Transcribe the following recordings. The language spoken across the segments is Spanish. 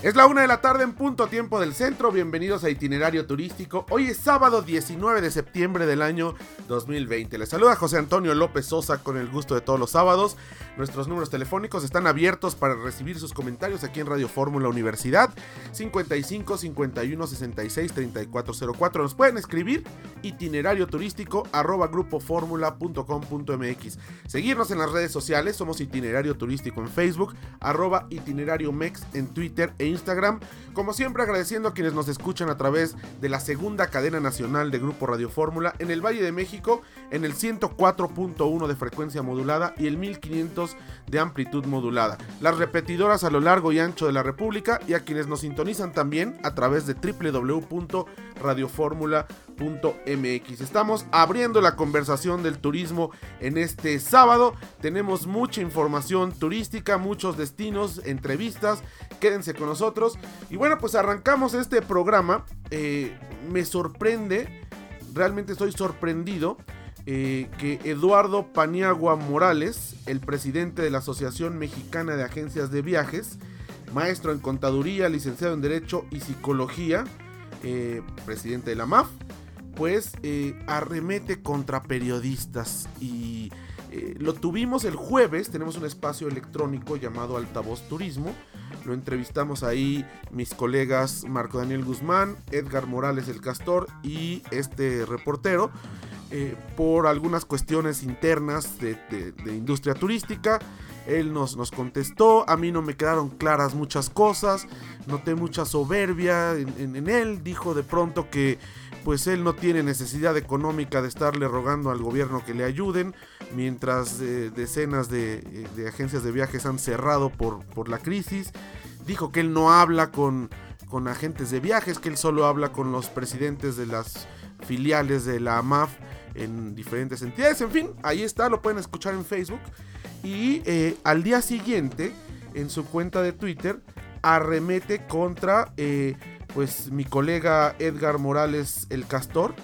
Es la una de la tarde en punto tiempo del centro. Bienvenidos a Itinerario Turístico. Hoy es sábado 19 de septiembre del año 2020. Les saluda José Antonio López Sosa con el gusto de todos los sábados. Nuestros números telefónicos están abiertos para recibir sus comentarios aquí en Radio Fórmula Universidad 55 51 66 3404. Nos pueden escribir itinerario turístico arroba grupoformula.com.mx. Seguirnos en las redes sociales. Somos Itinerario Turístico en Facebook, arroba itinerario mex en Twitter e Instagram. Como siempre agradeciendo a quienes nos escuchan a través de la segunda cadena nacional de Grupo Radio Fórmula en el Valle de México en el 104.1 de frecuencia modulada y el 1500 de amplitud modulada. Las repetidoras a lo largo y ancho de la República y a quienes nos sintonizan también a través de Estamos abriendo la conversación del turismo en este sábado. Tenemos mucha información turística, muchos destinos, entrevistas. Quédense con nosotros. Y bueno, pues arrancamos este programa. Eh, me sorprende, realmente estoy sorprendido. Eh, que Eduardo Paniagua Morales, el presidente de la Asociación Mexicana de Agencias de Viajes, maestro en contaduría, licenciado en Derecho y Psicología, eh, presidente de la MAF, pues arremete contra periodistas y lo tuvimos el jueves, tenemos un espacio electrónico llamado Altavoz Turismo, lo entrevistamos ahí mis colegas Marco Daniel Guzmán, Edgar Morales el Castor y este reportero. Eh, por algunas cuestiones internas de, industria turística. Él nos, nos, contestó, a mí no me quedaron claras muchas cosas, noté mucha soberbia en, él, dijo de pronto que pues él no tiene necesidad económica de estarle rogando al gobierno que le ayuden, mientras eh, decenas de, eh, de, agencias de viajes han cerrado por, por la crisis. Dijo que él no habla con, con agentes de viajes, que él solo habla con los presidentes de las filiales de la AMAF en diferentes entidades. En fin, ahí está, lo pueden escuchar en Facebook. Y eh, al día siguiente, en su cuenta de Twitter, arremete contra pues mi colega Edgar Morales el Castor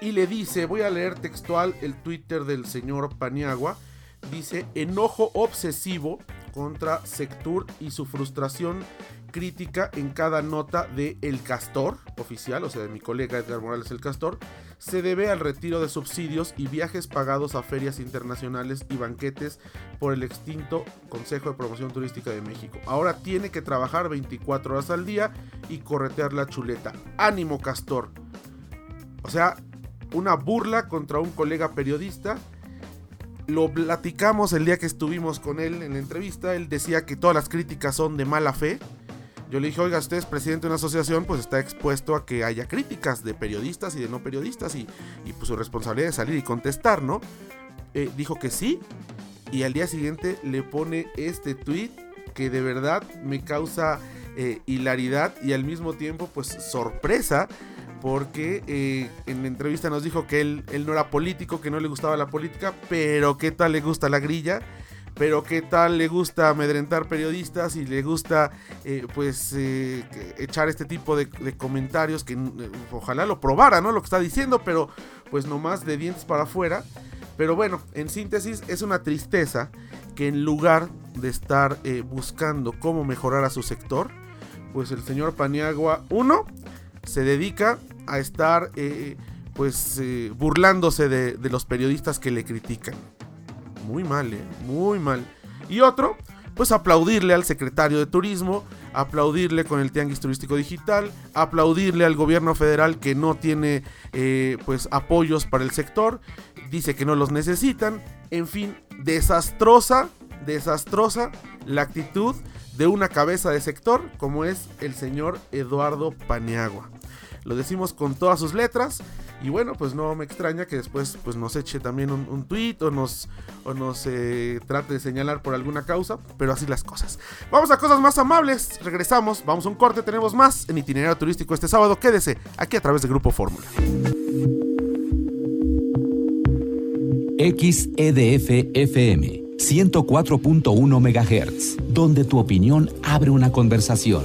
y le dice, voy a leer textual el Twitter del señor Paniagua, dice, enojo obsesivo contra Sectur y su frustración crítica en cada nota de El Castor, oficial, o sea, de mi colega Edgar Morales El Castor, se debe al retiro de subsidios y viajes pagados a ferias internacionales y banquetes por el extinto Consejo de Promoción Turística de México. Ahora tiene que trabajar 24 horas al día y corretear la chuleta. Ánimo, Castor. O sea, una burla contra un colega periodista. Lo platicamos el día que estuvimos con él en la entrevista. Él decía que todas las críticas son de mala fe. Yo le dije, oiga, usted es presidente de una asociación, pues está expuesto a que haya críticas de periodistas y de no periodistas y, pues su responsabilidad es salir y contestar, ¿no? Eh, dijo que sí y al día siguiente le pone este tweet que de verdad me causa eh, hilaridad y al mismo tiempo pues sorpresa porque eh, en la entrevista nos dijo que él, él no era político, que no le gustaba la política, pero qué tal le gusta la grilla pero qué tal le gusta amedrentar periodistas y le gusta eh, pues eh, echar este tipo de, comentarios que eh, ojalá lo probara, ¿no? Lo que está diciendo, pero pues nomás de dientes para afuera. Pero bueno, en síntesis es una tristeza que en lugar de estar buscando cómo mejorar a su sector, pues el señor Paniagua, uno, se dedica a estar pues burlándose de los periodistas que le critican muy mal, ¿eh? Muy mal. Y otro, pues aplaudirle al secretario de Turismo, aplaudirle con el Tianguis Turístico Digital, aplaudirle al gobierno federal que no tiene eh, pues apoyos para el sector, dice que no los necesitan, en fin, desastrosa, desastrosa la actitud de una cabeza de sector como es el señor Eduardo Paniagua. Lo decimos con todas sus letras. Y bueno, pues no me extraña que después pues, nos eche también un, tweet o nos, o nos eh, trate de señalar por alguna causa, pero así las cosas. Vamos a cosas más amables, regresamos, vamos a un corte, tenemos más en itinerario turístico este sábado. Quédese aquí a través de Grupo Fórmula. XEDF FM 104.1 MHz, donde tu opinión abre una conversación,